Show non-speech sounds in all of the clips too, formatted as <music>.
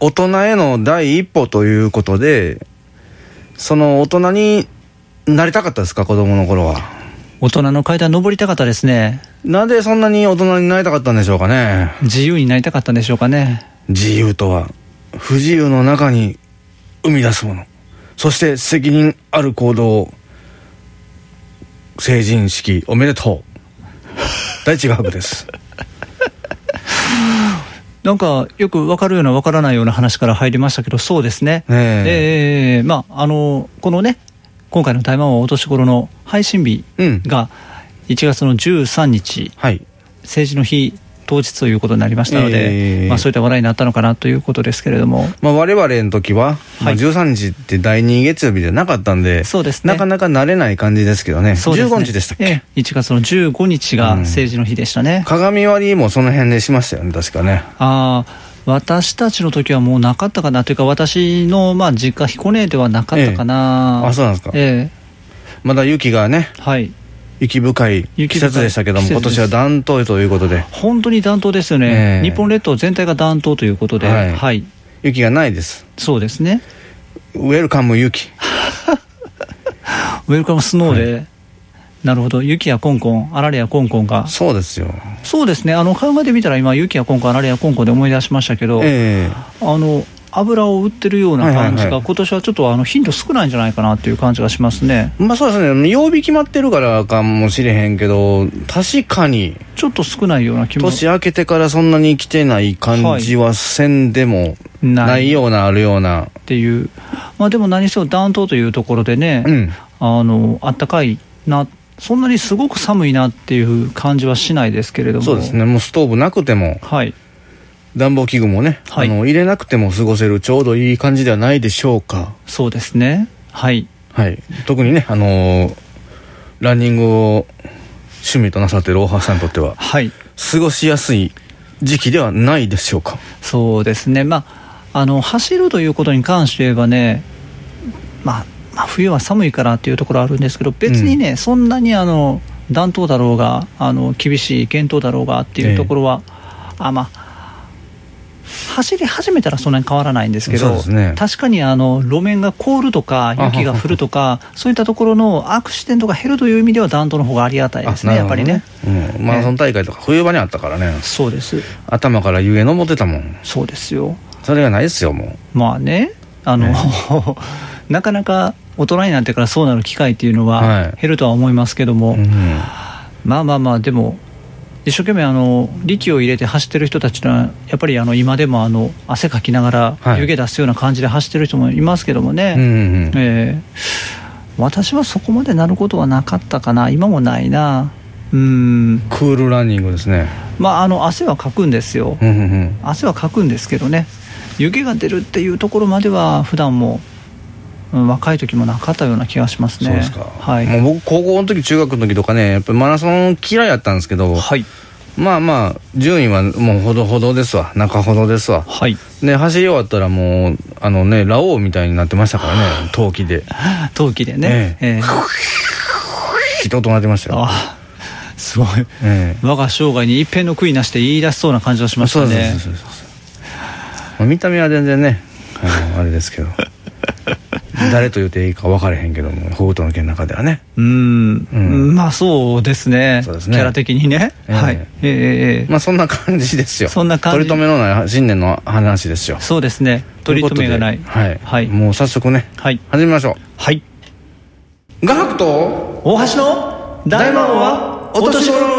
大人への第一歩ということで、その大人になりたかったですか、子供の頃は。大人の階段登りたかったですね。なんでそんなに大人になりたかったんでしょうかね。自由になりたかったんでしょうかね。自由とは、不自由の中に生み出すもの。そして責任ある行動を、成人式おめでとう。大地学部です。<laughs> なんか、よく分かるような分からないような話から入りましたけど、そうですね。ええーまあ、あの、このね、今回の台湾はお年頃の配信日うん。が1月の13日、はい。政治の日当日ということになりましたので、えーまあ、そういった話題になったのかなということですけれども、まあ、我々の時は、まあ、はい。13日って第2月曜日じゃなかったんで、そうですね。なかなか慣れない感じですけどね。ね。15日でしたっけ、ええ。1月の15日が政治の日でしたね。鏡割りもその辺でしましたよね、確かね。ああ私たちの時はもうなかったかなというか、私のまあ実家、彦根ではなかったかな、あ、そうなんですか。えまだ雪がね、えはい、雪深い季節でしたけども、今年は暖冬ということで、本当に暖冬ですよね、ええ。日本列島全体が暖冬ということで、はい。はい、雪がないです。そうですね、ウェルカム雪。<laughs> ウェルカムスノーで、なるほど、雪やコンコン、あられやコンコンが、そうですよ。そうですね、あの考えてみたら、今、雪やコンコン、あられやコンコンで思い出しましたけど、え。あの油を売ってるような感じが、はいはい。はい今年はちょっとあの頻度少ないんじゃないかなっていう感じがしますね。えまあそうですね、曜日決まってるからかもしれへんけど、確かに、ちょっと少ないような気も。年明けてからそんなに来てない感じはせんでもない。ないような、あるような。っていう、まあ、でも何せよ暖冬というところでね、うん。あのあったかいな、そんなにすごく寒いなっていう感じはしないですけれども、そうですね、もうストーブなくても、はい、暖房器具もね、はい。あの入れなくても過ごせるちょうどいい感じではないでしょうか。そうですね、はい、はい。特にね、あのーランニングを趣味となさっている大橋さんにとっては、はい、過ごしやすい時期ではないでしょうか。そうですね、まあ、あの走るということに関して言えばね、まあ、まあ、冬は寒いからっていうところあるんですけど、別にね、そんなにあの暖冬だろうが、あの厳しい厳冬だろうがっていうところは、あまあ、走り始めたらそんなに変わらないんですけど、ね確かにあの路面が凍るとか、雪が降るとか、そういったところのアクシデントが減るという意味では、暖冬の方がありがたいですね、やっぱりね。うん、マラソン大会とか冬場にあったからね、そうです、頭から湯へ登ってたもん。そうですよ。それがないですよ、もまあね、あの、<laughs> なかなか大人になってからそうなる機会っていうのははい減るとは思いますけども、う。うん。まあまあまあ、でも、一生懸命あの力を入れて走ってる人たちのは、やっぱりあの今でもあの汗かきながら、はい湯気出すような感じで走ってる人もいますけどもね、うんうんうん。えー私はそこまでなることはなかったかな、今もないな、うん、クールランニングですね。まあ、あの汗はかくんですよ。うんうんうん。汗はかくんですけどね湯気が出るっていうところまでは普段も、うん若い時もなかったような気がしますねそうですか。はい、もう僕、高校の時、中学の時とかね、やっぱりマラソン嫌いやったんですけど、はいまあまあ、順位はもうほどほどですわ。中ほどですわ。はいで、走り終わったらもう、あのね、ラオウみたいになってましたからね、陶器で。陶器でね、ええー人となってましたよ。あすごいええ我が生涯に一片の悔いなしで言い出しそうな感じがしましたねそうそうそうまあ見た目は全然ね、あの、あれですけど。<laughs> 誰と言っていいか分からへんけども、北斗の拳の中ではね。うん、うん。まあそうですね。そうですね。キャラ的にね、ええ。はい。ええええまあそんな感じですよ。そんな感じ。取り留めのない新年の話ですよ。そうですね。取り留めがない。はい。はい。もう早速ね、はい。始めましょはい、う。画伯と大橋の大魔王はお年頃。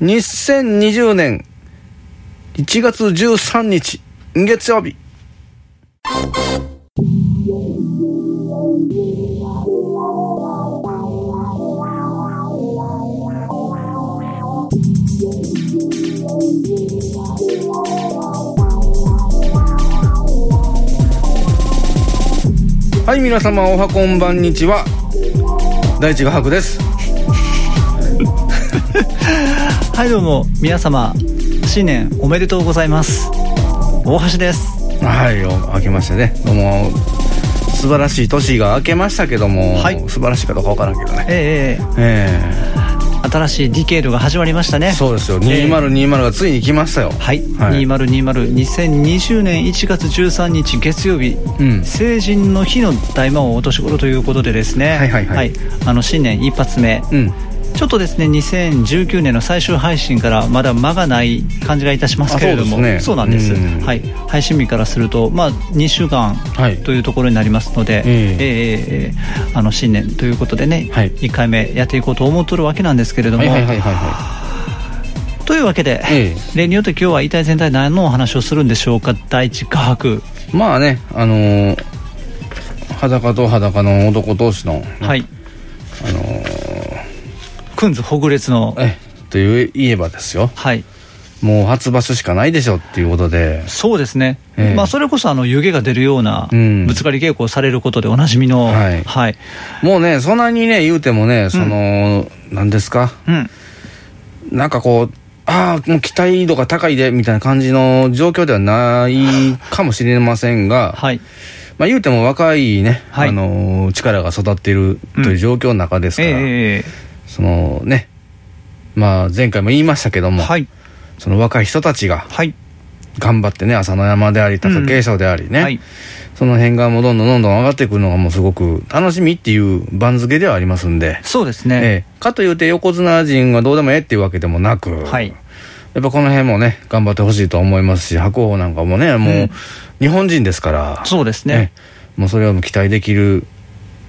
2020年1月13日月曜日はい皆様おはこんばんにちは。大地画伯です。<laughs> はいどうも皆様新年おめでとうございます。大橋です。はい、お明けましてね、どうも、素晴らしい年が明けましたけども、はい。素晴らしいかどうかわからんけどね。ええええ。新しいディケードが始まりましたね。そうですよ。ええ。2020がついに来ましたよ。はい、はい。202020年1月13日月曜日、うん。成人の日の大魔王お年頃ということでですね。はいはい。はい。あの新年一発目、うんちょっとですね2019年の最終配信からまだ間がない感じがいたしますけれども。あそうね。なんです、うん。はい、配信日からすると、まあ、2週間はい。というところになりますので、ええ。ええええあの新年ということでね、はい。1回目やっていこうと思っとるわけなんですけれども、というわけで、え例によって今日は遺体全体何のお話をするんでしょうか？第一画伯。いまあねあのー裸と裸の男同士の、はい。あのーくんずほぐれつの。えという言えばですよ。はい。もう初場所しかないでしょっていうことで。そうですね、ええ。まあ、それこそあの湯気が出るようなうん。ぶつかり稽古をされることでおなじみの、はい。はい。もうねそんなにね言うてもねその、何ですか？うん、なんかこうああもう期待度が高いでみたいな感じの状況ではないかもしれませんが、はい。まあ言うても若いね、はい。あのー力が育っているという状況の中ですから、えそのね。まあ前回も言いましたけども、えはい。その若い人たちがはい。頑張ってね朝の山であり貴景勝でありね、はい。その辺がもうどんどんどんどん上がってくるのがもうすごく楽しみっていう番付ではありますんで、そうですね、ええ。かというて横綱陣はどうでもええっていうわけでもなく、はい。やっぱこの辺もね頑張ってほしいと思いますし白鵬なんかもねもう、うん。日本人ですからそうですね、ええ。もうそれを期待できる、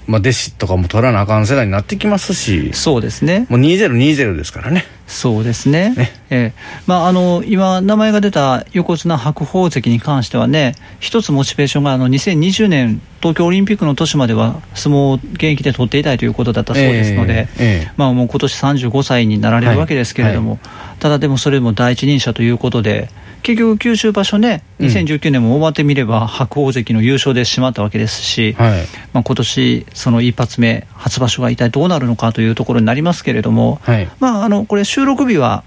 まあ、弟子とかも取らなあかん世代になってきますし。そうですね。もう2020ですからね。そうですね。ねええ。まあ、あの今、名前が出た横綱白鵬関に関してはね、一つモチベーションがあの2020年、東京オリンピックの年までは相撲を現役で取っていたいということだったそうですので、ええ。ええ。まあ、もう今年35歳になられるわけですけれども、ただでもそれも第一人者ということで、結局、九州場所ね、うん。2019年も終わってみれば、白鵬関の優勝でしまったわけですし、はい。まあ今年その一発目、初場所が一体どうなるのかというところになりますけれども、はい。まあ、あのこれ、収録日は、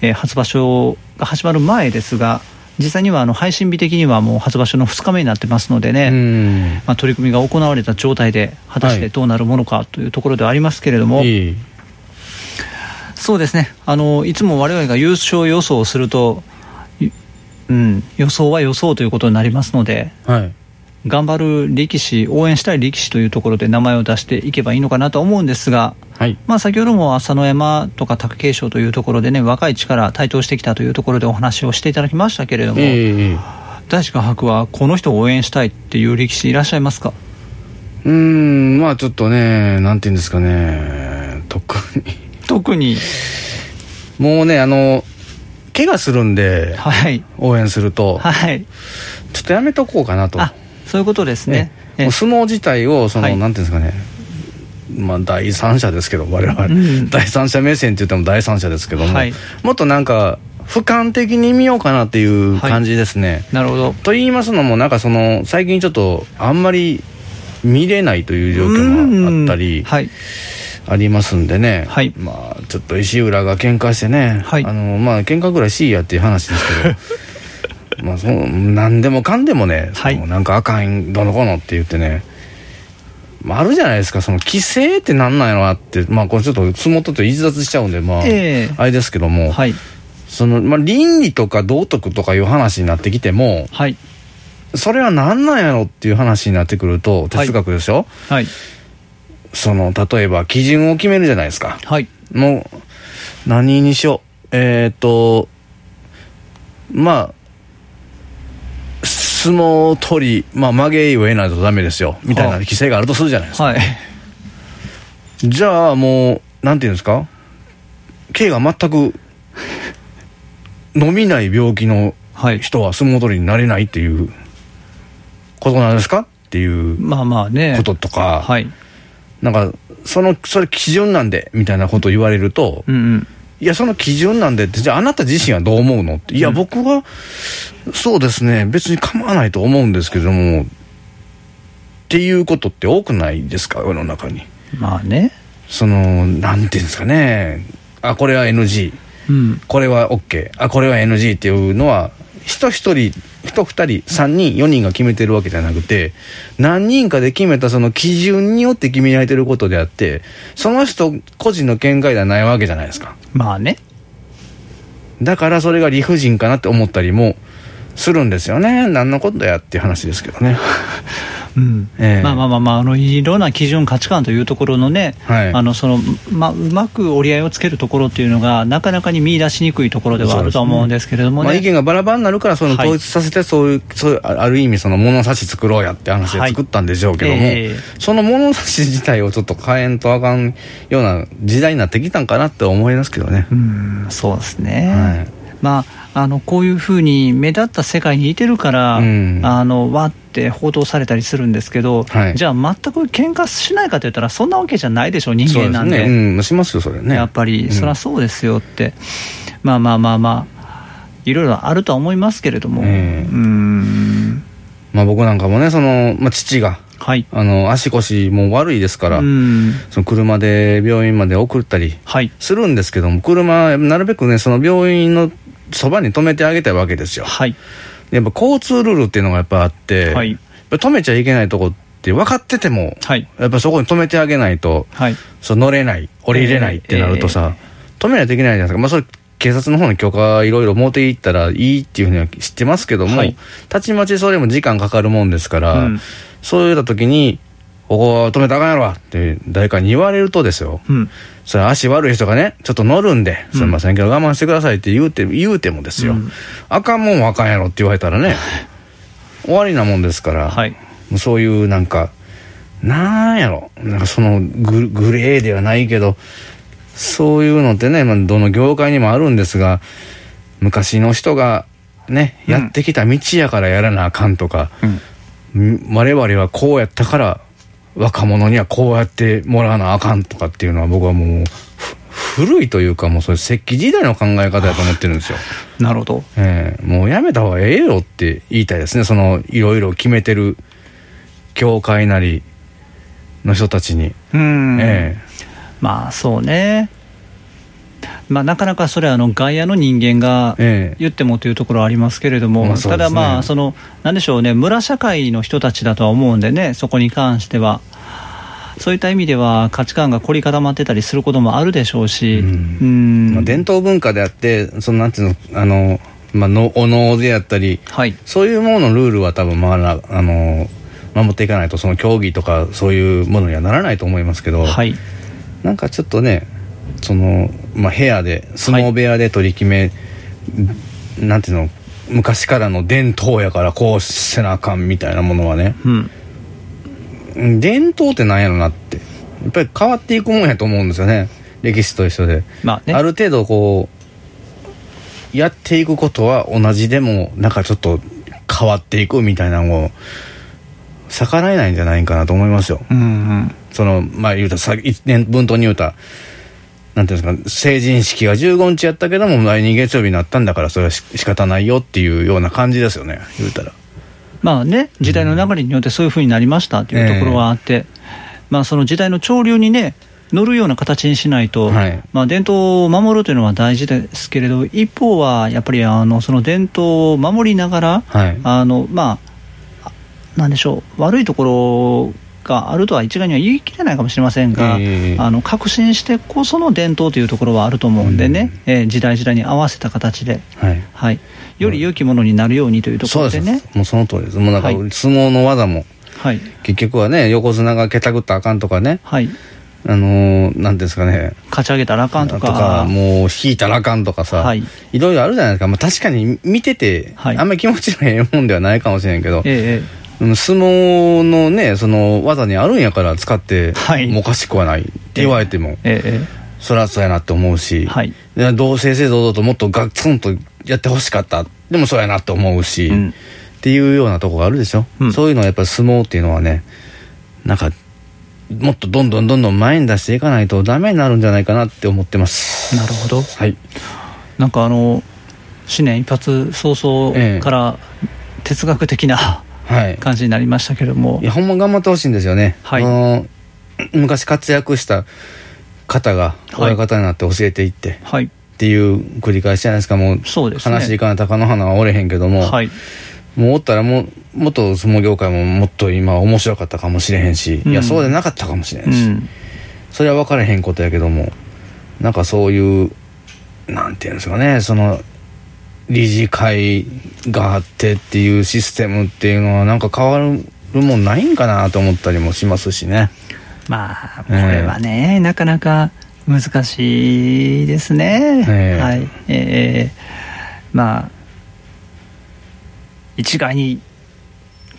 えー初場所が始まる前ですが、実際にはあの配信日的にはもう初場所の2日目になってますのでね、うん。まあ、取り組みが行われた状態で、果たしてどうなるものかというところではありますけれども、いい。そうですね。あの、いつも我々が優勝予想をすると、いうん、予想は予想ということになりますので、はい頑張る力士、応援したい力士というところで名前を出していけばいいのかなと思うんですが、はい。まあ、先ほども朝乃山とか貴景勝というところでね、若い力、台頭してきたというところでお話をしていただきましたけれども、ええ大志賀博はこの人を応援したいっていう力士いらっしゃいますか？うーんまあちょっとねなんていうんですかね特に。特に、もうねあの怪我するんではい、応援すると。はい、ちょっとやめとこうかなと。あそういうことですね。ええ。相撲自体をその、はい。なんていうんですかね。まあ第三者ですけど我々、うん。第三者目線って言っても第三者ですけども、はい。もっとなんか俯瞰的に見ようかなっていう感じですね、なるほど。と言いますのもなんかその最近ちょっとあんまり見れないという状況もあったりうん。はい、ありますんでね、はい。まあちょっと石浦が喧嘩してね、はい。あのまあ喧嘩ぐらいしいやっていう話ですけど <laughs> まあそう何でもかんでもね、はい。そのなんかあかんどのこのって言ってね。まああるじゃないですかその規制ってなんなんやろなって。まあこれちょっと相撲とって逸脱しちゃうんでまあ、ええ。あれですけども、はい、そのまあ倫理とか道徳とかいう話になってきてもはい、それは何なんやろっていう話になってくると哲学でしょ、はい、その例えば基準を決めるじゃないですか。はい、もう何にしよう。えっ、とまあ相撲取り、まあ、曲げを得ないとダメですよみたいなはあ規制があるとするじゃないですか、はい、じゃあもうなんていうんですか？刑が全く飲みない病気のはい、人は相撲取りになれないっていうことなんですか？っていうまあまあね、こととか、はい、なんかそのそれ基準なんでみたいなことを言われると、うんうん、いやその基準なんでってじゃああなた自身はどう思うの？って。いや、うん僕はそうですね。別に構わないと思うんですけどもっていうことって多くないですか？世の中に。まあね、そのなんていうんですかね。あこれは NG うん、これは OK あこれは NG っていうのは人一人人二人三人四人が決めてるわけじゃなくて何人かで決めたその基準によって決められてることであってその人個人の見解ではないわけじゃないですか。まあね。だからそれが理不尽かなって思ったりもするんですよね。何のことやっていう話ですけどね <laughs> うん。ええ。まあまあまあまあ、あのいろんな基準、価値観というところのね、はい。あのそのまあ、うまく折り合いをつけるところっていうのが、なかなかに見出しにくいところではあるとは思うんですけれどもまあ、意ね。見がバラバラになるからそのはい統一させてそういう,、そういうあある意味その物差し作ろうやって話で作ったんでしょうけども、はいええ。その物差し自体をちょっと変えんとあかんような時代になってきたんかなって思いますけどね。うんそうですね、はい。まあ、あのこういうふうに目立った世界にいてるから、うん。あのわって報道されたりするんですけど、はい。じゃあ、全く喧嘩しないかといったら、そんなわけじゃないでしょ、人間なんで。ですね。うん、しますよ、それね。やっぱり、うん。そりゃそうですよって、まあまあまあまあ、いろいろあるとは思いますけれども、ええ。うん、まあ僕なんかもね、その、まあ父が、はい、あの、足腰も悪いですから、うん、その車で病院まで送ったりはい、するんですけども、車、なるべくね、その病院のそばに止めてあげたいわけですよ。はい、やっぱ交通ルールっていうのがやっぱあって、はい。止めちゃいけないとこって分かってても、はい、やっぱそこに止めてあげないと、はい、そう乗れない、降りれないってなるとさ、止めないといけないじゃないですか。まあそれ警察の方に許可いろいろ持っていったらいいっていうふうには知ってますけども、はい。たちまちそれも時間かかるもんですから、うん。そういった時に、ここは止めたらあかんやろわって誰かに言われるとですよ。うん、それ足悪い人がね、ちょっと乗るんで、すみませんけど我慢してくださいって言うて、言うてもですよ、うん。あかんもんはあかんやろって言われたらね、終わりなもんですから、はい、そういうなんか、なんやろ、なんかそのググレーではないけど、そういうのってね、まあ、どの業界にもあるんですが、昔の人がね、うん。やってきた道やからやらなあかんとか、うん、ん我々はこうやったから若者にはこうやってもらわなあかんとかっていうのは僕はもうふ古いというかもうそれ石器時代の考え方だと思ってるんですよ、<laughs> なるほど、ええ。もうやめた方がええよって言いたいですね。そのいろいろ決めてる教会なりの人たちに、うん、え。まあそうね、まあ、なかなかそれはあの外野の人間がええ。え言ってもというところはありますけれども、まあそうですね。ただまあ、その、なんでしょうね、村社会の人たちだとは思うんでね、そこに関しては。そういった意味では価値観が凝り固まってたりすることもあるでしょうし、ううん。ん、まあ、伝統文化であってそのなんていうのあの、まあ、のお能であったりはい、そういうもののルールは多分まああの守っていかないとその競技とかそういうものにはならないと思いますけど、はい、なんかちょっとねその、まあ、部屋で相撲部屋で取り決め、なんていうの昔からの伝統やからこうせなあかんみたいなものはね。うん、うん伝統ってなんやろなって。やっぱり変わっていくもんやと思うんですよね。歴史と一緒で、まあね、ある程度こうやっていくことは同じでもなんかちょっと変わっていくみたいなのを逆らえないんじゃないかなと思いますよ。うんうん、そのまあ言うたらさ一年分頭に言うたなんていうんですか成人式が15日やったけども来年月曜日になったんだからそれはし仕方ないよっていうような感じですよね。言うたら。まあね、時代の流れによってそういうふうになりましたというところはあって、まあ、その時代の潮流にね、乗るような形にしないと、はい。まあ、伝統を守るというのは大事ですけれど、一方はやっぱりあのその伝統を守りながら、はい。あのまあ、なんでしょう、悪いところがあるとは一概には言い切れないかもしれませんが、ええ。あの革新してこその伝統というところはあると思うんでね、えー時代時代に合わせた形で、はい。はい、より良きものになるようにというとこそうでろです。ね。もうその通りです。もうなんかはい。相撲の技もはい。結局はね横綱がけたぐったらあかんとかねはい、あのー、なんですかね。勝ち上げたらあかんとか、もう引いたらあかんとかさ、はい。いろいろあるじゃないですか、まあ、確かに見てて、はい。あんまり気持ちのええもんではないかもしれんけど、ええうん相撲のねその技にあるんやから使ってはい。もうおかしくはないって言われても、えええそりゃそうやなって思うし、はい。で同性性堂々ともっとガツンとやってほしかった。でもそうやなって思うし、うん。っていうようなとこがあるでしょ、うん。そういうのはやっぱり相撲っていうのはねなんかもっとどんどんどんどん前に出していかないとダメになるんじゃないかなって思ってます。なるほど、はい。なんかあの、新年一発早ええ々から哲学的なはい感じになりましたけれども。い、やほんま頑張ってほしいんですよね、はい。あの昔活躍した方がはい。親方になって教えていって、っはい、っていう繰り返しじゃないですか。もうそうですね。話いかない貴乃花はおれへんけども、はい。もうおったらもうもっと相撲業界ももっと今面白かったかもしれへんし、うん。いやそうでなかったかもしれんし、うん。それは分からへんことやけどもなんかそういうなんていうんですかねその理事会があってっていうシステムっていうのはなんか変わるもんないんかなと思ったりもしますしね。まあこれはね、なかなか難しいですね、ええ。はい。えーまあ一概に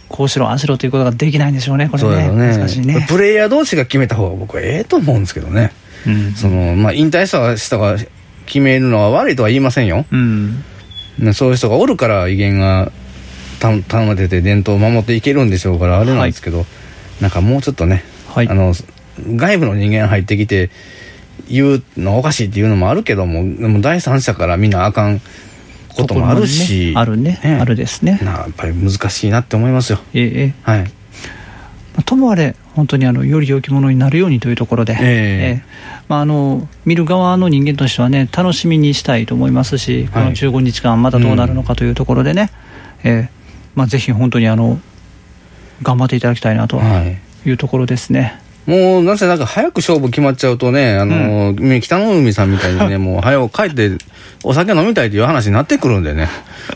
こうしろああしろということができないんでしょうねこれね。ね。難しいね。プレイヤー同士が決めた方が僕はええと思うんですけどね。うん。そのまあ引退した人が決めるのは悪いとは言いませんよ。うん。ねそういう人がおるから威厳がた頼まれてて伝統を守っていけるんでしょうからあれなんですけど、なんかもうちょっとね、はい。あの外部の人間入ってきて言うのおかしいっていうのもあるけどもでも第三者からみんなあかんこともあるし、あるねあるですね。なやっぱり難しいなって思いますよ。ええええ。はい。まあともあれ、本当にあのより良きものになるようにというところで、ええ。まあ、あの見る側の人間としてはね、楽しみにしたいと思いますし、この15日間、またどうなるのかというところでね、ええ。まあ、ぜひ本当にあの頑張っていただきたいなとはい。いうところですね。もうなぜなんか早く勝負決まっちゃうとね、あの、北の海さんみたいにね、もう早く帰ってお酒飲みたいという話になってくるんでね。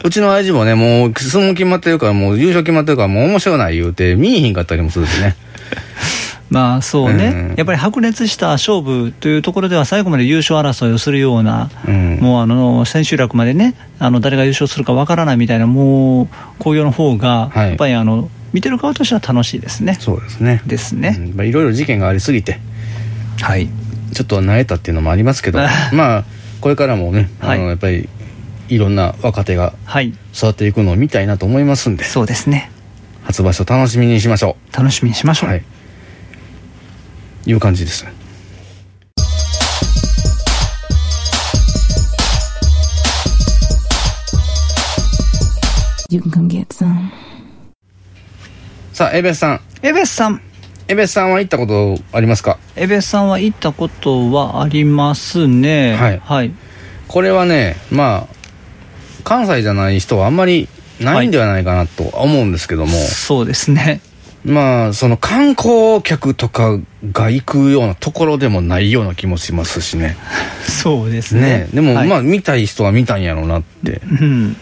うちの親父もね、もう相撲決まってるから、もう優勝決まってるから、もう面白ない言うて、見えひんかったりもするしね。<laughs> まあそうね、うんやっぱり白熱した勝負というところでは、最後まで優勝争いをするような、うんもうあの千秋楽までね、あの誰が優勝するかわからないみたいな、もう紅葉の方が、はいやっぱりあの見てる側としては楽しいですね。そうですね。ですね。うんまあいろいろ事件がありすぎて、はい。ちょっと慣れたっていうのもありますけど、<laughs> まあ、これからもね、あの、はいやっぱり、いろんな若手がはい。育っていくのを見たいなと思いますんで、そうですね。初場所楽しみにしましょ楽しみにしましう。ょう。はい。いう感じです。さあ、エベスさん。エベスさん。エベスさんは行ったことありますか？エベスさんは行ったことはありますね。はいはい。これはねまあ関西じゃない人はあんまりないんではないかなと思うんですけども、そうですね。まあその観光客とかが行くようなところでもないような気もしますしね <laughs> そうですね。ねでも、はいまあ見たい人は見たんやろうなってうん。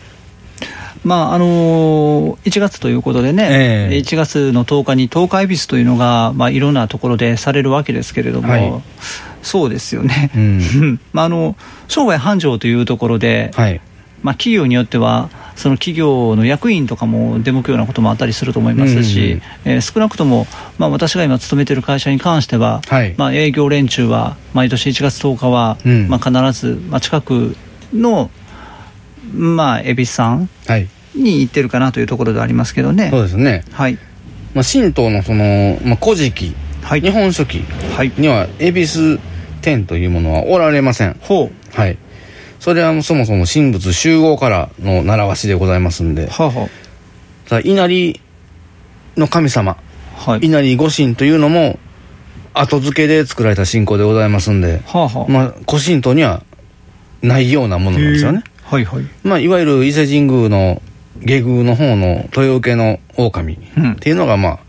まああのー1月ということでね、ええ。1月の10日に東海恵比寿というのが、まあ、いろんなところでされるわけですけれども、はい。そうですよね、うん。う <laughs> んまあ、あの商売繁盛というところで、はい。まあ、企業によっては、その企業の役員とかも出向くようなこともあったりすると思いますし、えー少なくとも、まあ、私が今勤めている会社に関しては、はい。まあ、営業連中は毎年1月10日は、うん。まあ、必ず、まあ、近くの、まあ、恵比寿さんはい。に行ってるかなというところではありますけどね。そうですね、はい、まあ、神道のその、まあ、古事記、はい。日本書紀はい、には恵比寿天というものはおられません。ほう、はい。それはそもそも神仏集合からの習わしでございますんで。はあ、はさあ稲荷の神様。あ、はい、稲荷御神というのも後付けで作られた信仰でございますんで、はあ、はあ、まあ、古神道にはないようなものなんですよね、はい、はい、まあ、いわゆる伊勢神宮の下宮の方の豊受の狼うん。っていうのがまあ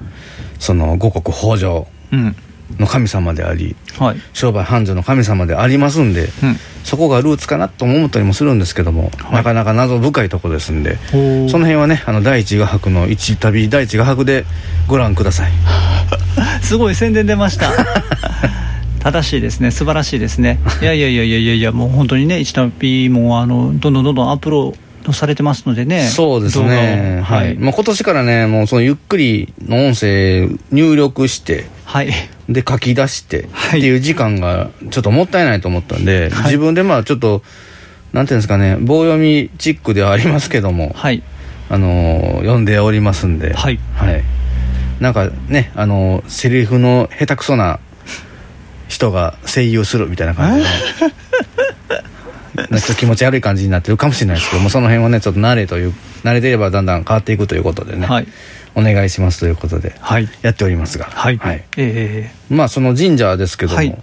その五穀豊穣うん、の神様でありはい、商売繁盛の神様でありますんで、うん、そこがルーツかなとも思ったりもするんですけども、はい。なかなか謎深いとこですんでその辺はねあの第一画伯の一旅第一画伯でご覧ください。<laughs> すごい宣伝出ました。正しいですね、素晴らしいですね。いやいやいやいやいやいや、もう本当にね、一旅もあのどんどんどんどんアップロードされてますのでね。そうですね動画をはい、まあ、今年からねもうそのゆっくりの音声入力してはい。で書き出してってはいいう時間がちょっともったいないと思ったんで、はい自分でまあちょっとなんていうんですかね棒読みチックではありますけども、はい。あのー読んでおりますんではい。はい、なんかねあのーセリフの下手くそな人が声優するみたいな感じで、<laughs> ちょっと気持ち悪い感じになってるかもしれないですけどもその辺はねちょっと慣れという慣れてればだんだん変わっていくということでね、はい。お願いしますということではい。やっておりますがはい。はいえまあその神社ですけども、はい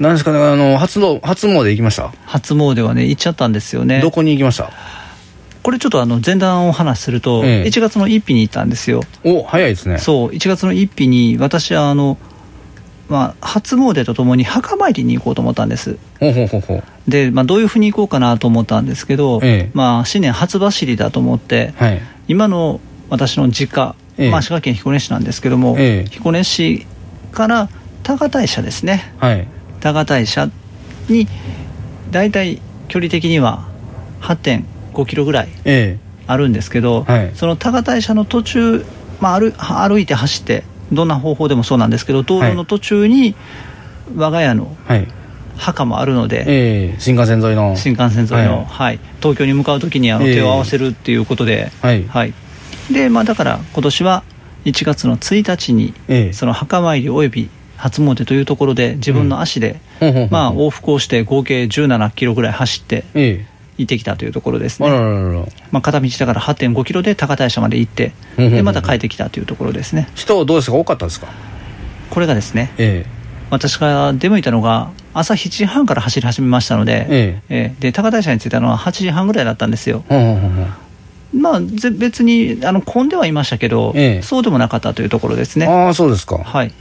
なんですかね、あの、初の、初詣行きました、初詣はね、行っちゃったんですよね。どこに行きました？これちょっとあの前段をお話しすると、ええ1月の1日に行ったんですよ。お、早いですね。そう、1月の1日に私はあの、まあ、初詣とともに墓参りに行こうと思ったんです。ほうほうほうほう。で、まあ、どういうふうに行こうかなと思ったんですけど、ええまあ、新年初走りだと思って、はい。今の私の実家、ええまあ、滋賀県彦根市なんですけども、ええ彦根市から多賀大社ですね、はい。多賀大社に大体距離的には8.5キロぐらいえあるんですけど、はいその多賀大社の途中、まあ、歩歩いて走って、どんな方法でもそうなんですけど、道路の途中に我が家のえはい。墓もあるので、ええ新幹線沿いの。新幹線沿いの、ははい。い東京に向かうときにあのええ。手を合わせるっていうことで、はい。でまあ、だから今年は1月の1日に、ええ。その墓参りおよび初詣というところで、自分の足で、ほうほうほうまあ、往復をして合計17キロぐらい走ってええ行ってきたというところですね。ららら。まあ、片道だから8.5キロで高大社まで行って、うんうんうんでまた帰ってきたというところですね。人どうですか？多かったですか？これがですね、え私が出向いたのが朝7時半から走り始めましたので、えええで高大社に着いたのは8時半ぐらいだったんですよ。うほうほうほうまあ、ぜ別にあの混んではいましたけど、ええそうでもなかったというところですね。ああ、そうですか。はい。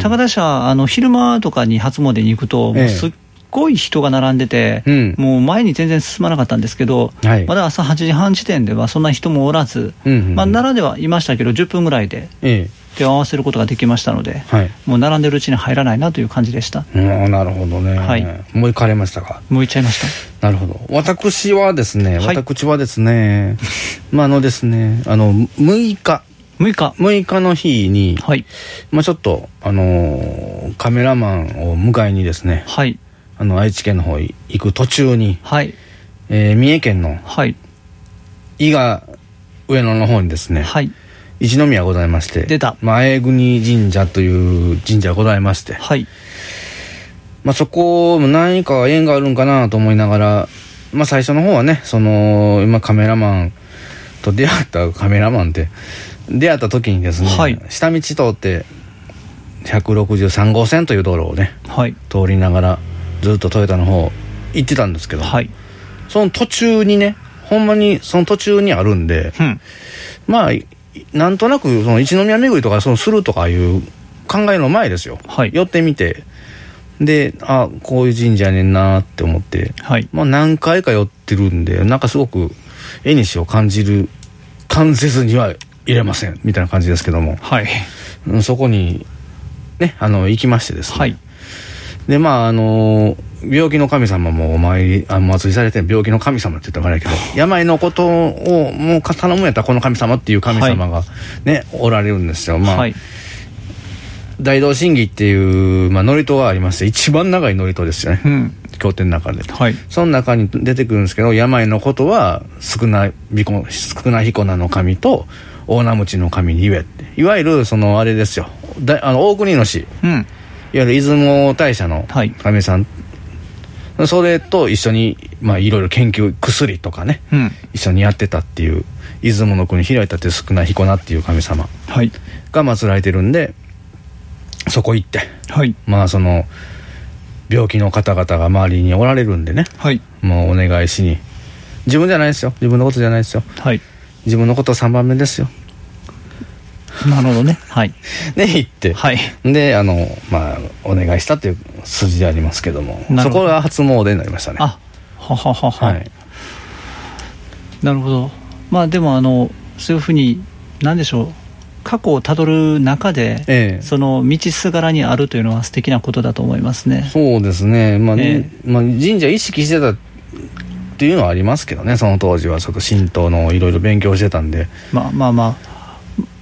高田社あの昼間とかに初詣に行くと、もえすっごい人が並んでて、うんもう前に全然進まなかったんですけど、はいまだ朝8時半時点ではそんな人もおらず、うんうんうんまあ、奈良ではいましたけど、10分ぐらいでえ手を合わせることができましたので、えはい。もう並んでるうちに入らないなという感じでした。うん、なるほどね。はいもう行かれましたか？もう行っちゃいました。なるほど。私はですね、はい私はですね、<laughs> まあ、あのですね、あの、6日、6日、6日の日に、はい、まあ、ちょっと、あのーカメラマンを迎えにですね、はい、あの、愛知県の方行く途中に、はい、えー三重県のはい、伊賀上野の方にですね、はい、一宮ございまして、出た。前国神社という神社がございまして、はい、まあ、そこも何か縁があるんかなと思いながら、まあ、最初の方はねその今カメラマンと出会ったカメラマンって出会った時にですね、はい。下道通って163号線という道路をねはい、通りながらずっとトヨタの方行ってたんですけど、はい、その途中にねほんまにその途中にあるんでうん、まあいなんとなくその一宮巡りとかそのするとかいう考えの前ですよ、はい。寄ってみて。であこういう神社やねんなって思って、はい、まあ、何回か寄ってるんでなんかすごく絵にしを感じる感じずには入れませんみたいな感じですけども、はい、うんそこにねあの行きましてですね、はい、でまああの病気の神様もお参りあお祭りされて病気の神様って言ったらあれやけど病のことをもう頼むんやったらこの神様っていう神様がね、おられるんですよ。まあ、はい、大道神儀っていう、まあ、祝詞がありまして一番長い祝詞ですよね、うん、経典の中で。はい、その中に出てくるんですけど病のことは少ない彦少ない彦名の神と大名持の神に言えって。いわゆるそのあれですよ。だあの大国主。いわうん、ゆる出雲大社のはい。神さん、それと一緒にまあいろいろ研究薬とかねうん、一緒にやってたっていう出雲の国開いたって少ない彦名っていう神様はい、が祀られてるんでそこ行ってはい、まあその病気の方々が周りにおられるんでねはい、もうお願いしに。自分じゃないですよ。自分のことじゃないですよ。はい、自分のこと3番目ですよ <laughs> なるほどね、はい、で行って、はい、であのまあお願いしたっていう筋でありますけども。そこが初詣になりましたね。あはははは、はい。なるほど、まあでもあの、そういうふうに、なんでしょう、過去をたどる中で、ええ。その道すがらにあるというのは素敵なことだと思いますね。そうですね、まあえ。まあ、神社意識してたっていうのはありますけどねその当時は。ちょっと神道のいろいろ勉強してたんで。まあまあまあ、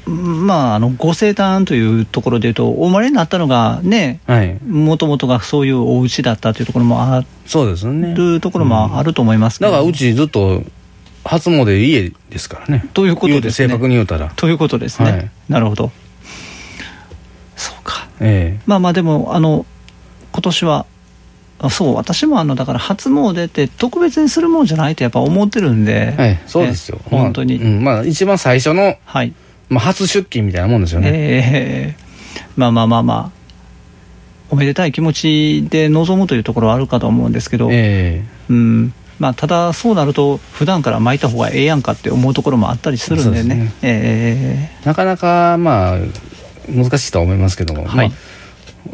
まあ、あのご生誕というところでいうと、お生まれになったのがね、はい。もともとがそういうお家だったというところもあそうですね。るところもあると思いますけど、だからうちずっと初詣家ですからね。ということですね。正確に言うたら。ということですね、はい。なるほど。そうか。えまあまあ、でも、あの今年は、あそう、私もあのだから初詣って特別にするもんじゃないとやっぱ思ってるんで、えはい。そうですよ、え本当に、まあうん。まあ、一番最初の、はい、まあ、初出勤みたいなもんですよね、ええ。まあまあまあまあ、おめでたい気持ちで臨むというところはあるかと思うんですけど、えうん。まあ、ただ、そうなると、普段から巻いた方がええやんかって思うところもあったりするんでね、ですね。ええ。なかなかまあ難しいとは思いますけど。も、はい。まあ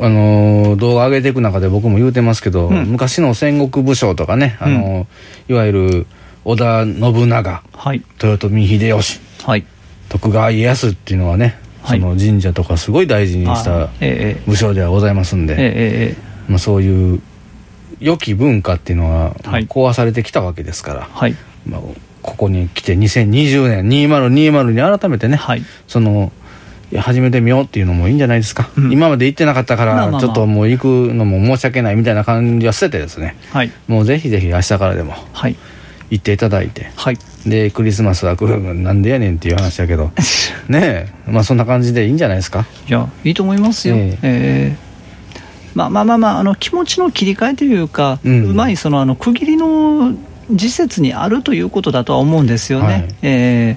あのー動画上げていく中で僕も言うてますけど、うん。昔の戦国武将とかね、あのーいわゆる織田信長ーはい、豊臣秀吉。はい、徳川家康っていうのはね、はい。その神社とかすごい大事にしあたええ武将ではございますんで、ええええ。まあ、そういう良き文化っていうのははい。壊されてきたわけですから、はい、まあ、ここに来て2020年2020に改めてね、はい、その始めてみようっていうのもいいんじゃないですか、うん。今まで行ってなかったからちょっともう行くのも申し訳ないみたいな感じは捨ててですね。はい、もうぜひぜひ明日からでもはい、行っていただいて。はい、でクリスマスはなんでやねんっていう話だけど。<laughs> ねえ。まあそんな感じでいいんじゃないですか？いや、いいと思いますよ。ええ。ええ。まあまあまあまあ、あの気持ちの切り替えというか、ううんまいそのあの区切りの時節にあるということだとは思うんですよね。はい。ええ。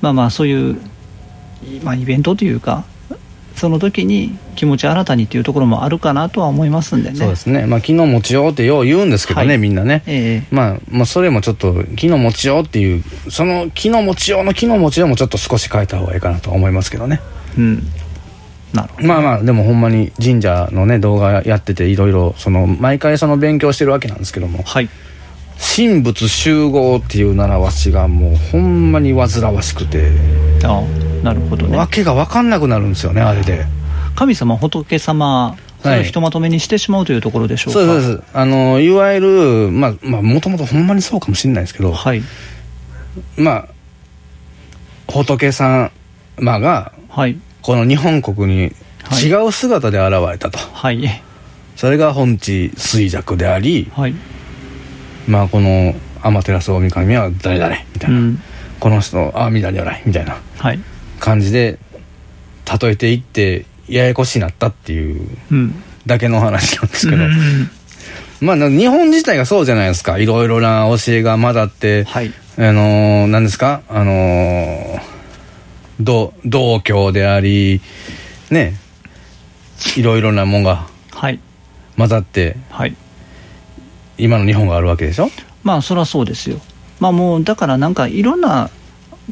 まあまあ、そういう、まあ、イベントというか、その時に気持ち新たにっていうところもあるかなとは思いますんでね。そうですねまあ昨日持ちようってよう言うんですけどね、はいみんなね、ええまあ、まあそれもちょっと昨日持ちようっていうその昨日持ちようの昨日持ちようもちょっと少し変えた方がいいかなと思いますけどねうん。なるほど。まあまあでもほんまに神社のね動画やってていろいろその毎回その勉強してるわけなんですけどもはい。神仏集合っていう習わしがもうほんまに煩わしくて、あなるほどねわ。けが分かんなくなるんですよねあれで神様、仏様、それをひとまとめにしてしまうというところでしょうか？そうですそうですあのいわゆるまあまあもともとほんまにそうかもしれないですけど、はい。まあ仏様がはい。この日本国にはい違う姿で現れたと、はい。それが本地衰弱でありはい。まあこの天照大神は誰々みたいうな、ん。この人阿弥陀如来みたいなはい。感じで例えていってややこしになったっていううん。だけの話なんですけど、うんまあな日本自体がそうじゃないですかいろいろな教えが混ざって、はい。あのー何ですか？あのー道道教でありねいろいろなもんがはい。混ざってはい。今の日本があるわけでしょ？まあ、そりゃそうですよ。まあもう、だからなんかいろんな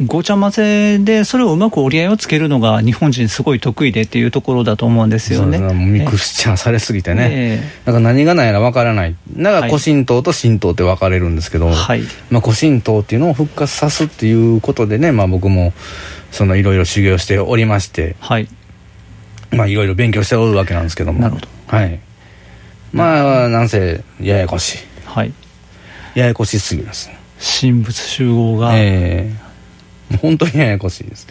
ごちゃ混ぜで、それをうまく折り合いをつけるのが日本人すごい得意でっていうところだと思うんですよね。ミクスチャーされすぎてね、えだから何が何やら分からない。だからはい。古神道と神道って分かれるんですけど、えはい。まあ、古神道っていうのを復活さすっていうことでね、まあ、僕もそのいろいろ修行しておりましてはい。まあいろいろ勉強しておるわけなんですけども。なるほど。はい。まあなんせややこしい。はい。ややこしすぎます神仏集合が、ええ。もう本当にややこしいです。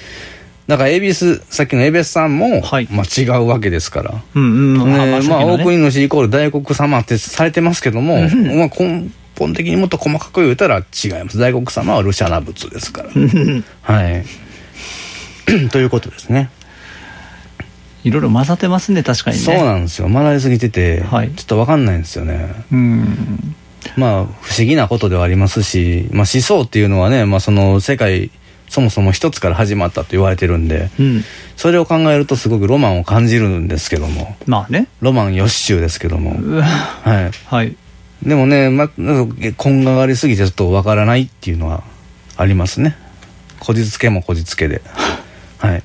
だから恵比寿さっきの恵比寿さんも、はい。まあ、違うわけですから。うんうん。ねまあ、さっきのね。大国主イコール大国様ってされてますけども、まあ、根本的にもっと細かく言うたら違います。大国様はルシャナ仏ですから。はい。<clears throat> ということですね。いろいろ混ざってますね、確かにね。そうなんですよ。混ざりすぎてて、はい。ちょっと分かんないんですよね。うん。まあ不思議なことではありますし、まあ、思想っていうのはね、まあ、その世界そもそも一つから始まったと言われてるんでうん。それを考えるとすごくロマンを感じるんですけども。まあね。ロマン予習ですけども、はい、はい。でもね、ま、こんがりすぎてちょっとわからないっていうのはありますね。こじつけもこじつけで。<laughs> はい。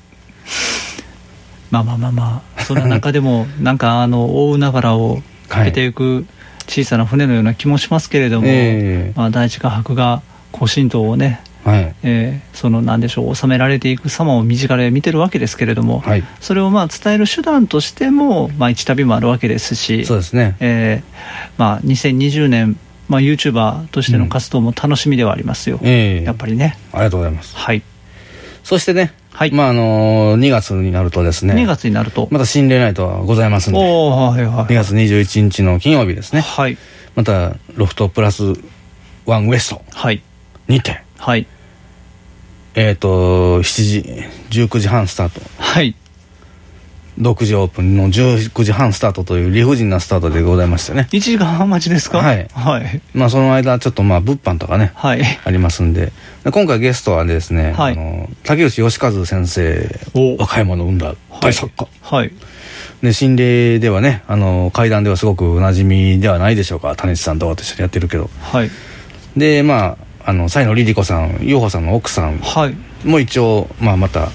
まあまあまあまあ、そんな中でも、<laughs> なんかあの、大海原をかけていく小さな船のような気もしますけれども、ええ。まあ、第一画伯が古神道をね、はい。えーそのなんでしょう収められていく様を身近で見てるわけですけれども、はい。それをまあ伝える手段としても、まあ、一旅もあるわけですしそうですね。えーまあ、2020年、まあ、YouTuber としての活動も楽しみではありますよ、ええやっぱりね。ありがとうございます。はい、そしてね、はい。まああの2月になるとですね2月になると、また心霊ナイトはございますんでおおはいはい2月21日の金曜日ですね。はい。またロフトプラスワンウエストはい。にてはいえっ、と7時19時半スタート。はい。6時オープン。の19時半スタートという理不尽なスタートでございましてね。1時間半待ちですか？はい。はい。まあその間ちょっとまあ物販とかねはい。ありますんで。で今回ゲストはですね、はい。あの竹内義和先生お。和歌山の生んだ大作家、はい。で心霊ではねあの怪談ではすごくおなじみではないでしょうか。種市さんとかと一緒にやってるけど。はい。でまああの西野リリ子さん陽子さんの奥さんはい。も一応、まあ、また、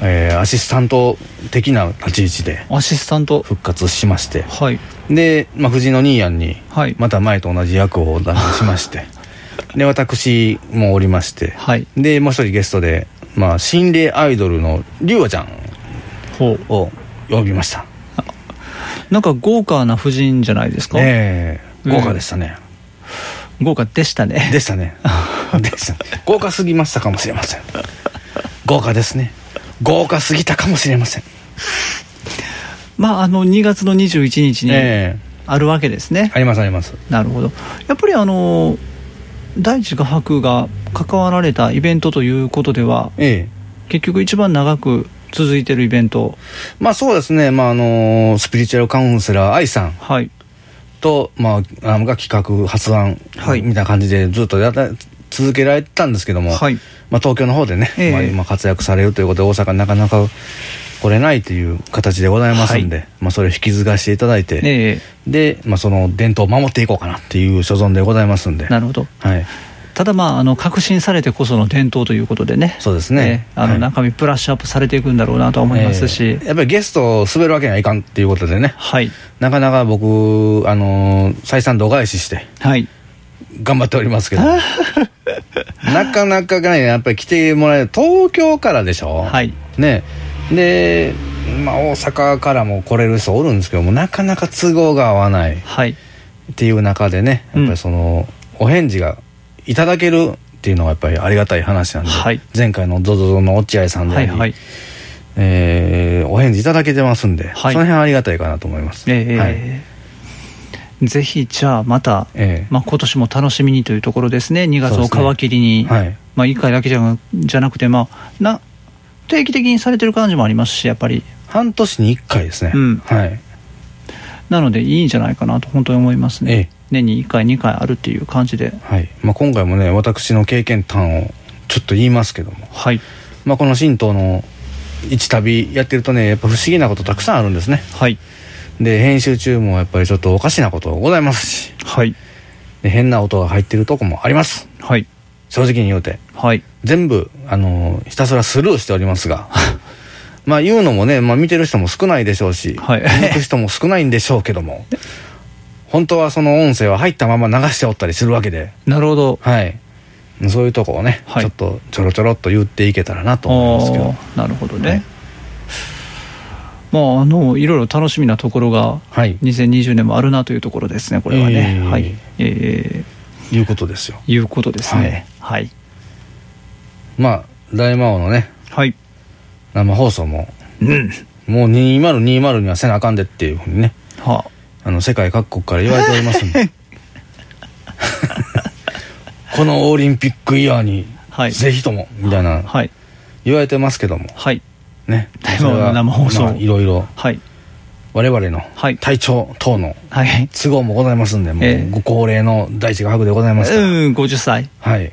えーアシスタント的な立ち位置でアシスタント。復活しまして。はい。で、まあ、藤井の兄やんにはい。また前と同じ役を出しまして。<laughs> で私もおりまして。はい。でもう一人ゲストで、まあ、心霊アイドルのりゅうあちゃんを呼びました。なんか豪華な夫人じゃないですか、ええ。豪華でしたね、豪華でしたね。でしたね。<laughs> でした豪華すぎましたかもしれません。豪華ですね。豪華すぎたかもしれません。まああの2月の21日にええ。あるわけですね、ありますあります。なるほど。やっぱりあの第一画伯が関わられたイベントということではええ。結局一番長く続いてるイベント。まあそうですね、まああのスピリチュアルカウンセラー愛さん。はいと、まあ、あが企画発案はい。みたいな感じでずっとやった続けられてたんですけども、はい。まあ、東京の方でね、ええ。まあ、今活躍されるということで大阪になかなか来れないという形でございますんで、まあ、それを引き継がしていただいて、えで、まあ、その伝統を守っていこうかなっていう所存でございますんで。えなるほど。はい、ただまああの革新されてこその伝統ということでね。そうですね。ええあのはい。中身プラッシュアップされていくんだろうなとは思いますし、ええやっぱりゲストを滑るわけにはいかんっていうことでね。はい。なかなか僕、あのー再三度外視してはい。頑張っておりますけど。<laughs> なかなかねやっぱり来てもらえる東京からでしょ？はい。ね。で、まあ、大阪からも来れる人おるんですけどもなかなか都合が合わないはい。っていう中でねやっぱりその、お返事がいただけるっていうのはやっぱりありがたい話なんで、はい。前回の ZOZO の落合さんであり、はいはい。えーお返事いただけてますんで、はい。その辺ありがたいかなと思います、ええはい。ぜひじゃあまた、ええまあ、今年も楽しみにというところですね。2月を皮切りに、はい。まあ、1回だけじゃじゃなくて、まあ、な定期的にされてる感じもありますしやっぱり。半年に1回ですね、うん。はい。なのでいいんじゃないかなと本当に思いますね、ええ年に1回2回あるっていう感じで。はい。まあ、今回もね私の経験談をちょっと言いますけども、はい。まあ、この神道の一旅やってるとねやっぱ不思議なことたくさんあるんですね。はい。で編集中もやっぱりちょっとおかしなことございますし。はい。で変な音が入ってるとこもあります。はい。正直に言うて。はい。全部あのひたすらスルーしておりますが。<laughs> まあ言うのもね、まあ、見てる人も少ないでしょうし、はい。聞く人も少ないんでしょうけども <laughs> 本当はその音声は入ったまま流しておったりするわけで。なるほど。はい。そういうとこをね、はい。ちょっとちょろちょろっと言っていけたらなと思いますけど。なるほどね、はい。まああのいろいろ楽しみなところがはい。2020年もあるなというところですねこれはね、えー。はい。えいうことですよ。ー、いうことですね。はい。まあ大魔王のねはい、生放送もうん。もう2020にはせなあかんでっていうふうにね。はあの世界各国から言われておりますんで。<laughs> このオリンピックイヤーにはい。ぜひともみたいなあはい。言われてますけども。はい。ね。大魔王の生放送。それはまあいろいろはい。我々のはい。体調等のはい。都合もございますんでもええ。うご高齢の第一画伯でございますから、うん50歳はい。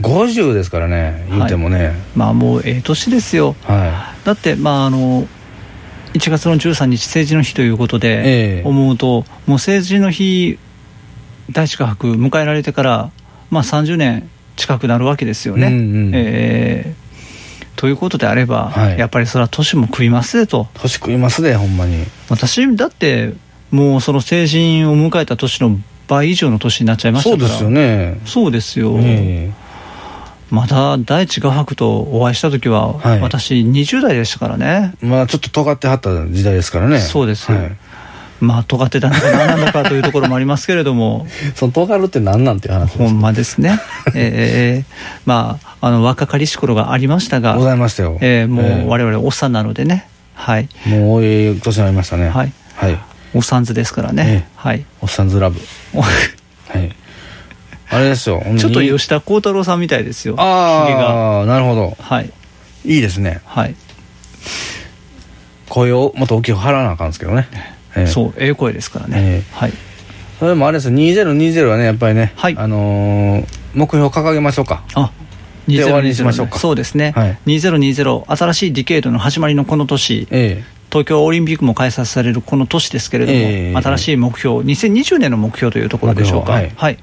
50ですからね言うてもね。まあもうええ年ですよ。はだってまああの1月の13日政治の日ということでええ。思うと、もう政治の日第一画伯迎えられてから、まあ、30年近くなるわけですよね。うんうん。えーということであれば、はい。やっぱりそれは年も食いますでと。い年食いますでほんまに。私だってもうその成人を迎えた年の倍以上の年になっちゃいましたから。そうですよね。そうですよ、えまだ第一画伯とお会いした時は、はい。私20代でしたからね。えまあちょっと尖ってはった時代ですからね。そうですはい。まあ尖ってたのか何なんだかというところもありますけれども。<laughs> その尖るって何なんていう話ですほんまですね。えーまああの若かりし頃がありましたがございましたよ。えーもええ。う我々おっさんなのでね。はい。もう多い年になりましたね。はい。はい。おっさんずですからね、ええ。はい。おっさんずラブ。<laughs> はいあれですよ。ちょっとよ吉田鋼太郎さんみたいですよ。ああなるほど。はい。いいですね。はい。声をもっと大きく張らなあかんですけどね、ええ。そうええ声ですからね、えはい。それもあれです2020はねやっぱりね、はい。あのー目標を掲げましょうか。あで終わりにしましょうか。そうですね、はい。2020新しいディケードの始まりのこの年。え東京オリンピックも開催されるこの年ですけれども、ええ。新しい目標2020年の目標というところでしょうか。目標はい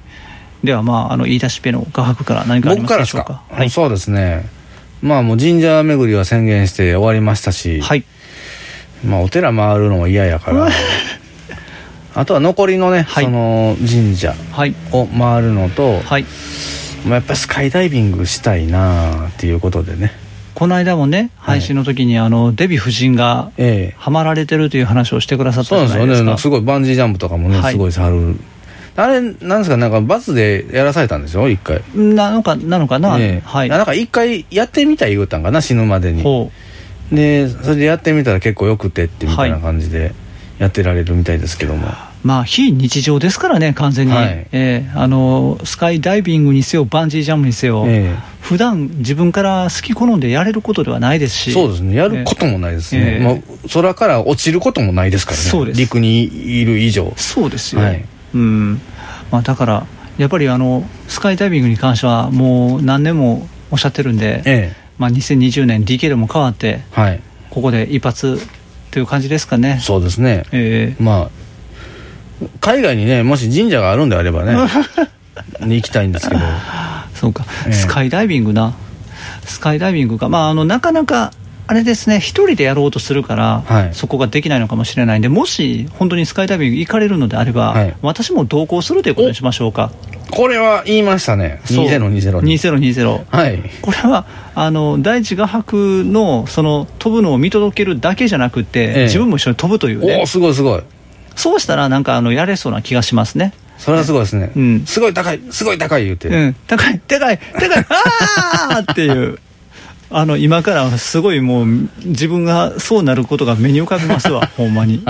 ではまああの言い出しっぺの画伯から何えかありますでしょうか、はい。そうですね。まあもう神社巡りは宣言して終わりましたし、はい。まあお寺回るのも嫌やから。<laughs> あとは残りのね、はい。その神社はい。を回るのと、はい。まあ、やっぱりスカイダイビングしたいなっていうことでね。この間もね配信の時にあのデヴィ夫人がええ。ハマられてるという話をしてくださったそうなんですよね。じゃないですかすごいバンジージャンプとかもね、はい。すごいさるあれなんですかなんかバスでやらされたんでしょ？一回。なのかなのかな、ええ。はい。なんか一回やってみたい言うたんかな？死ぬまでに。ほでそれでやってみたら結構よくてってみたいな感じでやってられるみたいですけども、うまあ非日常ですからね完全に、はい。ええ。あのスカイダイビングにせよバンジージャンプにせよ、え普段自分から好き好んでやれることではないですし。えそうですね。やることもないですね、ええ。まあ、空から落ちることもないですからね。そうです。陸にいる以上。そうですよ、はいうん。まあ、だからやっぱりあのスカイダイビングに関してはもう何年もおっしゃってるんで、ええ。まあ、2020年 DK も変わってはい。ここで一発という感じですかね。そうですね。ええ。まあ海外にねもし神社があるんであればね <laughs> に行きたいんですけど。そうか、ええ。スカイダイビングな。スカイダイビングか。まああのなかなかあれですね一人でやろうとするから、はい。そこができないのかもしれないんでもし本当にスカイダイビング行かれるのであれば、はい。私も同行するということにしましょうか。これは言いましたね。そう。2020に。2020はい。これはあの第一画伯のその飛ぶのを見届けるだけじゃなくて、ええ。自分も一緒に飛ぶというおね。おすごいすごい。そうしたらなんかあのやれそうな気がしますね。それはすごいですね、うん。すごい高いすごい高い言うて、うん。高い高い高いあーっていうあの今からすごいもう自分がそうなることが目に浮かびますわ <laughs> ほんまに。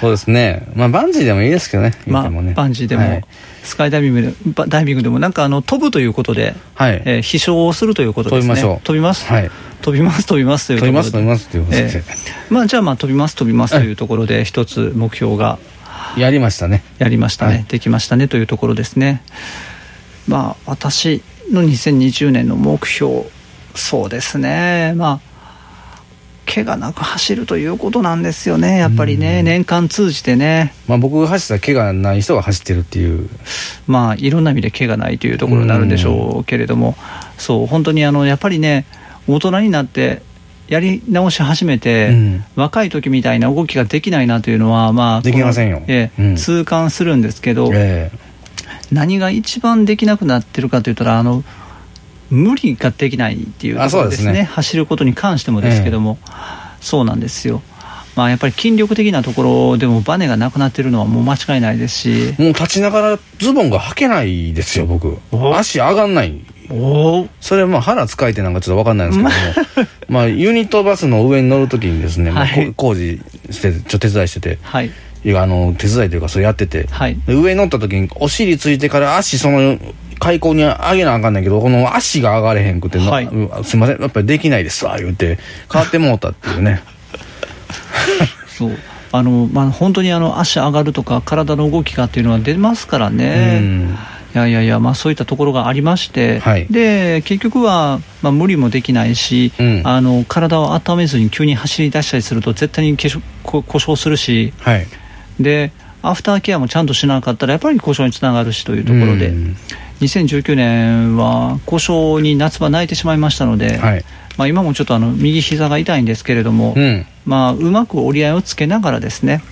そうですね。まあバンジーでもいいですけどね言まあバンジーでも、はい。スカイダイビングでバダイビングでもなんかあの飛ぶということで、はい。えー飛翔をするということですね。飛びます、はい。飛びます？飛びますというところで。飛びます？飛びますっていうことで、ええまあじゃあまあ飛びます飛びますというところで一つ目標がやりましたね。やりましたね、はい。できましたねというところですね。まあ私の2020年の目標そうですね。まあ怪我なく走るということなんですよね。やっぱりね年間通じてね。まあ僕が走ったら怪我ない人が走ってるっていう。まあいろんな意味で怪我ないというところになるんでしょうけれども。そう本当にあのやっぱりね大人になってやり直し始めて、うん。若い時みたいな動きができないなというのはまあできませんよ。ええうん。痛感するんですけど、え何が一番できなくなってるかというとあの無理ができないっていうところですね。あそうですね。走ることに関してもですけども、そうなんですよ。まあやっぱり筋力的なところでもバネがなくなってるのはもう間違いないですし。えもう立ちながらズボンが履けないですよ僕。お足上がんない。おお。それまあ腹使えてなんかちょっと分かんないんですけども。<laughs> まあユニットバスの上に乗るときにですね、まあはい。こ工事しててちょっと手伝いしてて。はい。いやあの手伝いというかそれやってて、はい。で上に乗った時にお尻ついてから足その開口に上げなあかんねんけどこの足が上がれへんくて、なはいすいませんやっぱりできないですわ言うて変わってもうたっていうね。<laughs> そう。あの、まあ、本当にあの足上がるとか体の動きがっていうのは出ますからね、うん。いやいやいや、まあ、そういったところがありまして、はい。で結局は、まあ、無理もできないし、うん。あの体を温めずに急に走り出したりすると絶対に故障するし。はい。でアフターケアもちゃんとしなかったらやっぱり故障につながるしというところで、うん2019年は故障に夏場泣いてしまいましたので、はい。まあ、今もちょっとあの右膝が痛いんですけれども、うん。まあ、うまく折り合いをつけながらですね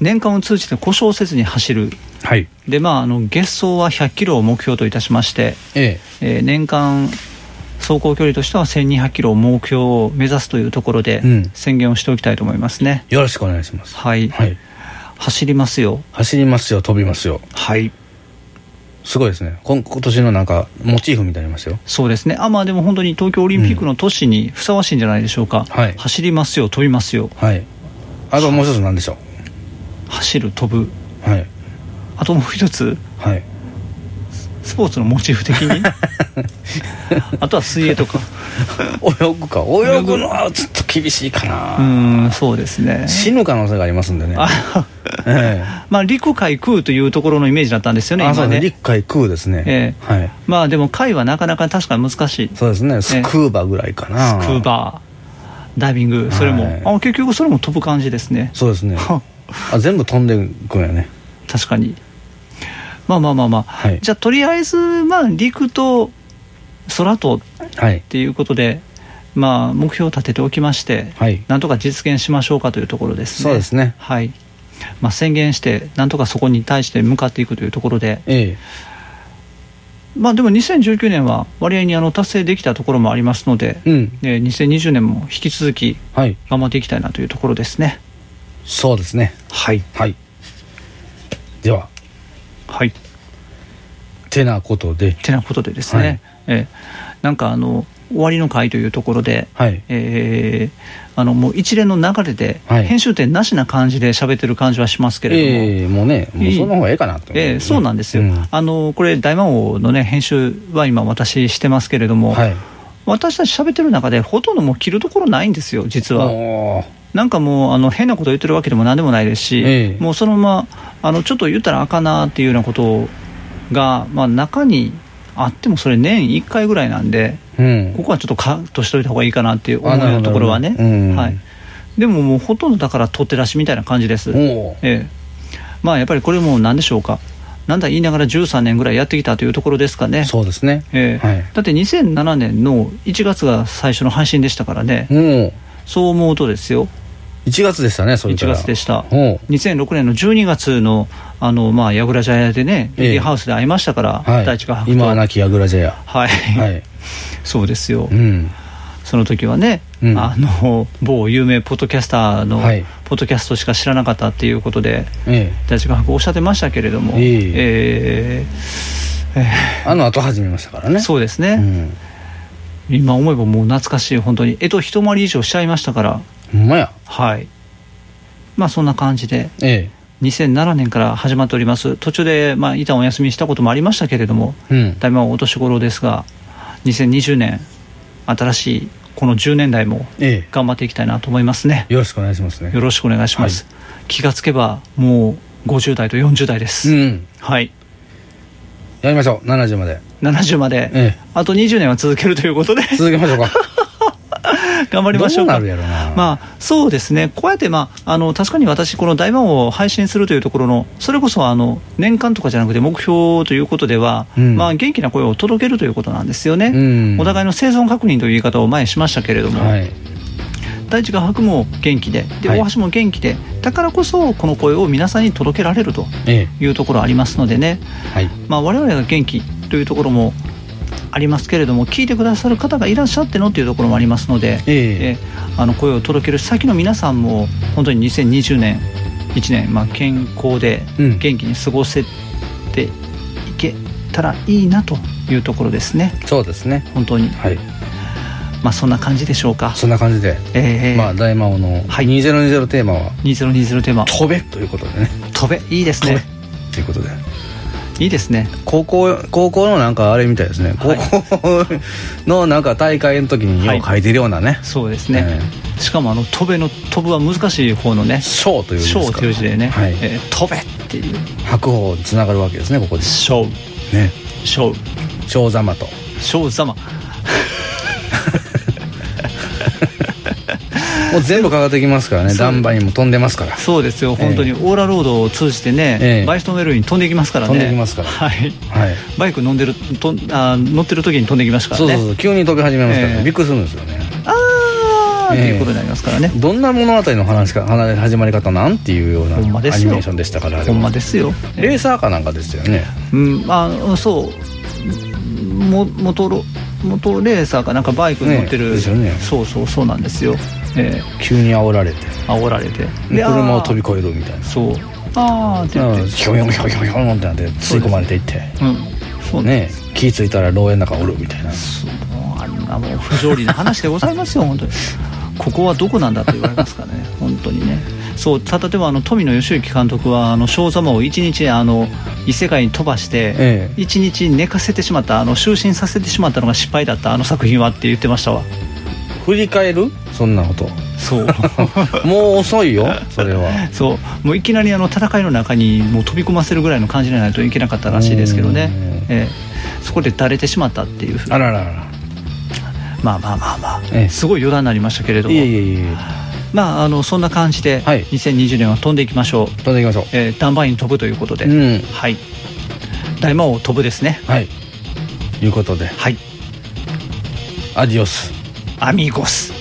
年間を通じて故障せずに走る。はい。で、まあ、あの月走は100キロを目標といたしまして、ええ。ー年間走行距離としては1200キロを目標を目指すというところでうん。宣言をしておきたいと思いますね、えよろしくお願いします。はい、はい。走りますよ。走りますよ飛びますよ。はいすごいですね。こん今年のなんかモチーフみたいになりましたよ。そうですね。あまあでも本当に東京オリンピックの年にふさわしいんじゃないでしょうか、はい。走りますよ飛びますよ。はい。あともう一つなんでしょ走る飛ぶ。うはい。あともう一つ。はいスポーツのモチーフ的に？<laughs> あとは水泳とか。泳ぐか。泳ぐのはちょっと厳しいかうな、んそうですね。死ぬ可能性がありますんでね。あえまあ陸海空というところのイメージだったんですよえあそうね。今ね。です陸海空ですね、えはい。まあでも海はなかなか確かに難しい。そうですね。スクーバぐらいかな、スクーバーダイビングそれも、はいあ結局それも飛ぶ感じですね。そうですね。あ全部飛んでいくんやね。確かにまあまあまあまあ、はい。じゃあとりあえずまあ陸と空とはい。っていうことでまあ目標を立てておきまして、はい。なんとか実現しましょうかというところですね。そうですね。はい。まあ、宣言してなんとかそこに対して向かっていくというところで。えまあでも2019年は割合にあの達成できたところもありますので、えうんえー2020年も引き続きはい。頑張っていきたいなというところですね。そうですね。はい。はい。でははい。てなことで。てなことでですね、はい。えーなんかあの終わりの回というところで、はい。えーあのもう一連の流れで、はい。編集点なしな感じで喋ってる感じはしますけれども、ええもうねもうその方がええかなと思ええそうなんですよ、うん。あのこれ大魔王のね編集は今私してますけれども、はい。私たち喋ってる中でほとんどもう切るところないんですよ実はなんかもうあの変なこと言ってるわけでも何でもないですし、ええ。もうそのままあのちょっと言ったらあかんなっていうようなことが、まあ、中にあってもそれ年1回ぐらいなんでうん。ここはちょっとカットしといた方がいいかなっていう思あなるほどうようなところはね、うん。はい、でももうほとんどだから取って出しみたいな感じです、ええ、まあやっぱりこれも何でしょうか。なんだ言いながら13年ぐらいやってきたというところですかね。そうですね。ええ。はい。だって2007年の1月が最初の配信でしたからね、もうそう思うとですよ1月でしたねそれ1から。月でした。おう。2006年の12月のあのまあ矢倉茶屋でねええ。ハウスで会いましたから、はい。大地が今は亡き矢倉茶屋。はい、はい。<laughs> そうですよ、うん。その時はね、うん。あの某有名ポッドキャスターのはい。ポッドキャストしか知らなかったっていうことでえ大地が白おっしゃってましたけれども、ええ。ええ。ええ。あの後始めましたからね。えそうですね、うん。今思えばもう懐かしい。本当にえと一回り以上しちゃいましたからほんまや。はい。まあそんな感じでえ2007年から始まっております。途中でまあ一旦お休みしたこともありましたけれどもえうん。だいぶお年頃ですが2020年新しいこの10年代もえ頑張っていきたいなと思いますね。えよろしくお願いしますね。よろしくお願いします、気がつけばもう50代と40代です、うん。はい。やりましょう。70まで。70まで、えあと20年は続けるということで。え続けましょうか <laughs> <laughs> 頑張りましょうか。どうなるやろな。まあ、そうですね、こうやって、まあ、あの確かに私、この大魔王を配信するというところの、それこそあの年間とかじゃなくて、目標ということでは、うん。まあ、元気な声を届けるということなんですよね、うん。お互いの生存確認という言い方を前にしましたけれども、はい。大地が白も元気でで、はい。大橋も元気で、だからこそ、この声を皆さんに届けられるとえいうところありますのでね、えはい。まあ、我々が元気というところもありますけれども、聞いてくださる方がいらっしゃってのというところもありますので。ええ。えーあの声を届ける先の皆さんも本当に2020年1年、まあ、健康でうん。元気に過ごせていけたらいいなというところですね。そうですね。本当に。はい。まあそんな感じでしょうか。そんな感じで。えーまあ大魔王のはい。2020テーマは2020テーマ「飛べ」ということでね「飛べ」いいです飛べねということでいいですね。高校高校のなんかあれみたいですね。高はい。校のなんか大会の時によう書いてるようなね。そうですね、えしかもあの「飛べ」の「飛ぶ」は難しい方のね「章」という「字ですか。章」という字でね「はい。えー飛べ」っていう。白鵬つながるわけですねここ「で。章」ね「章」章ざまと「章ざま」もう全部かかってきますからね。ダンバインも飛んでますから。そうですよ、本当にオーラロードを通じてね、ええ。バイストンウェルに飛んでいきますからね、飛んできますから。はい、はい。バイク飲んでるとあ乗ってる時に飛んできましたからね、そうそうそう急に飛び始めますからね。ええ。びっくりするんですよね。あーってえ。えいうことになりますからね、どんな物語の話か話始まり方なんていうようなアニメーションでしたから。ほはんまですよ、レーサーかなんかですよね。うん、あそう。もモトロモトレーサーかなんかバイクに乗ってる、ねですよね。そうそうそうなんですよ、え急に煽られて。ー、煽られて。で車を飛びあ越えるみたいな。ーそう。ああって言って、ひょひょひょひょひょってなって吸い込まれていって。うん。そうねね。気付いたら牢屋の中おるみたいな。もうあんなもう不条理な話でございますよ本当に。<laughs> ここはどこなんだって言われますからね。本当にね。そう。ただでもあの富野義行監督はあの小様を一日あの異世界に飛ばしてええ。一日寝かせてしまったあの就寝させてしまったのが失敗だったあの作品はって言ってましたわ振り返る？そんなこと。そう。<laughs> もう遅いよそれは。そう。もういきなりあの戦いの中にもう飛び込ませるぐらいの感じでないといけなかったらしいですけどね。うん、ええ。そこでだれてしまったっていうふうに。あらららまあまあまあまあ、ええ。すごい余談になりましたけれども。いえいえいえまああのそんな感じで、はい。2020年は飛んでいきましょう、飛んでいきましょえー、ダンバイン飛ぶということで、ううん。はい。大魔王飛ぶですね。はい。いうことで。はい。アディオスアミーゴス。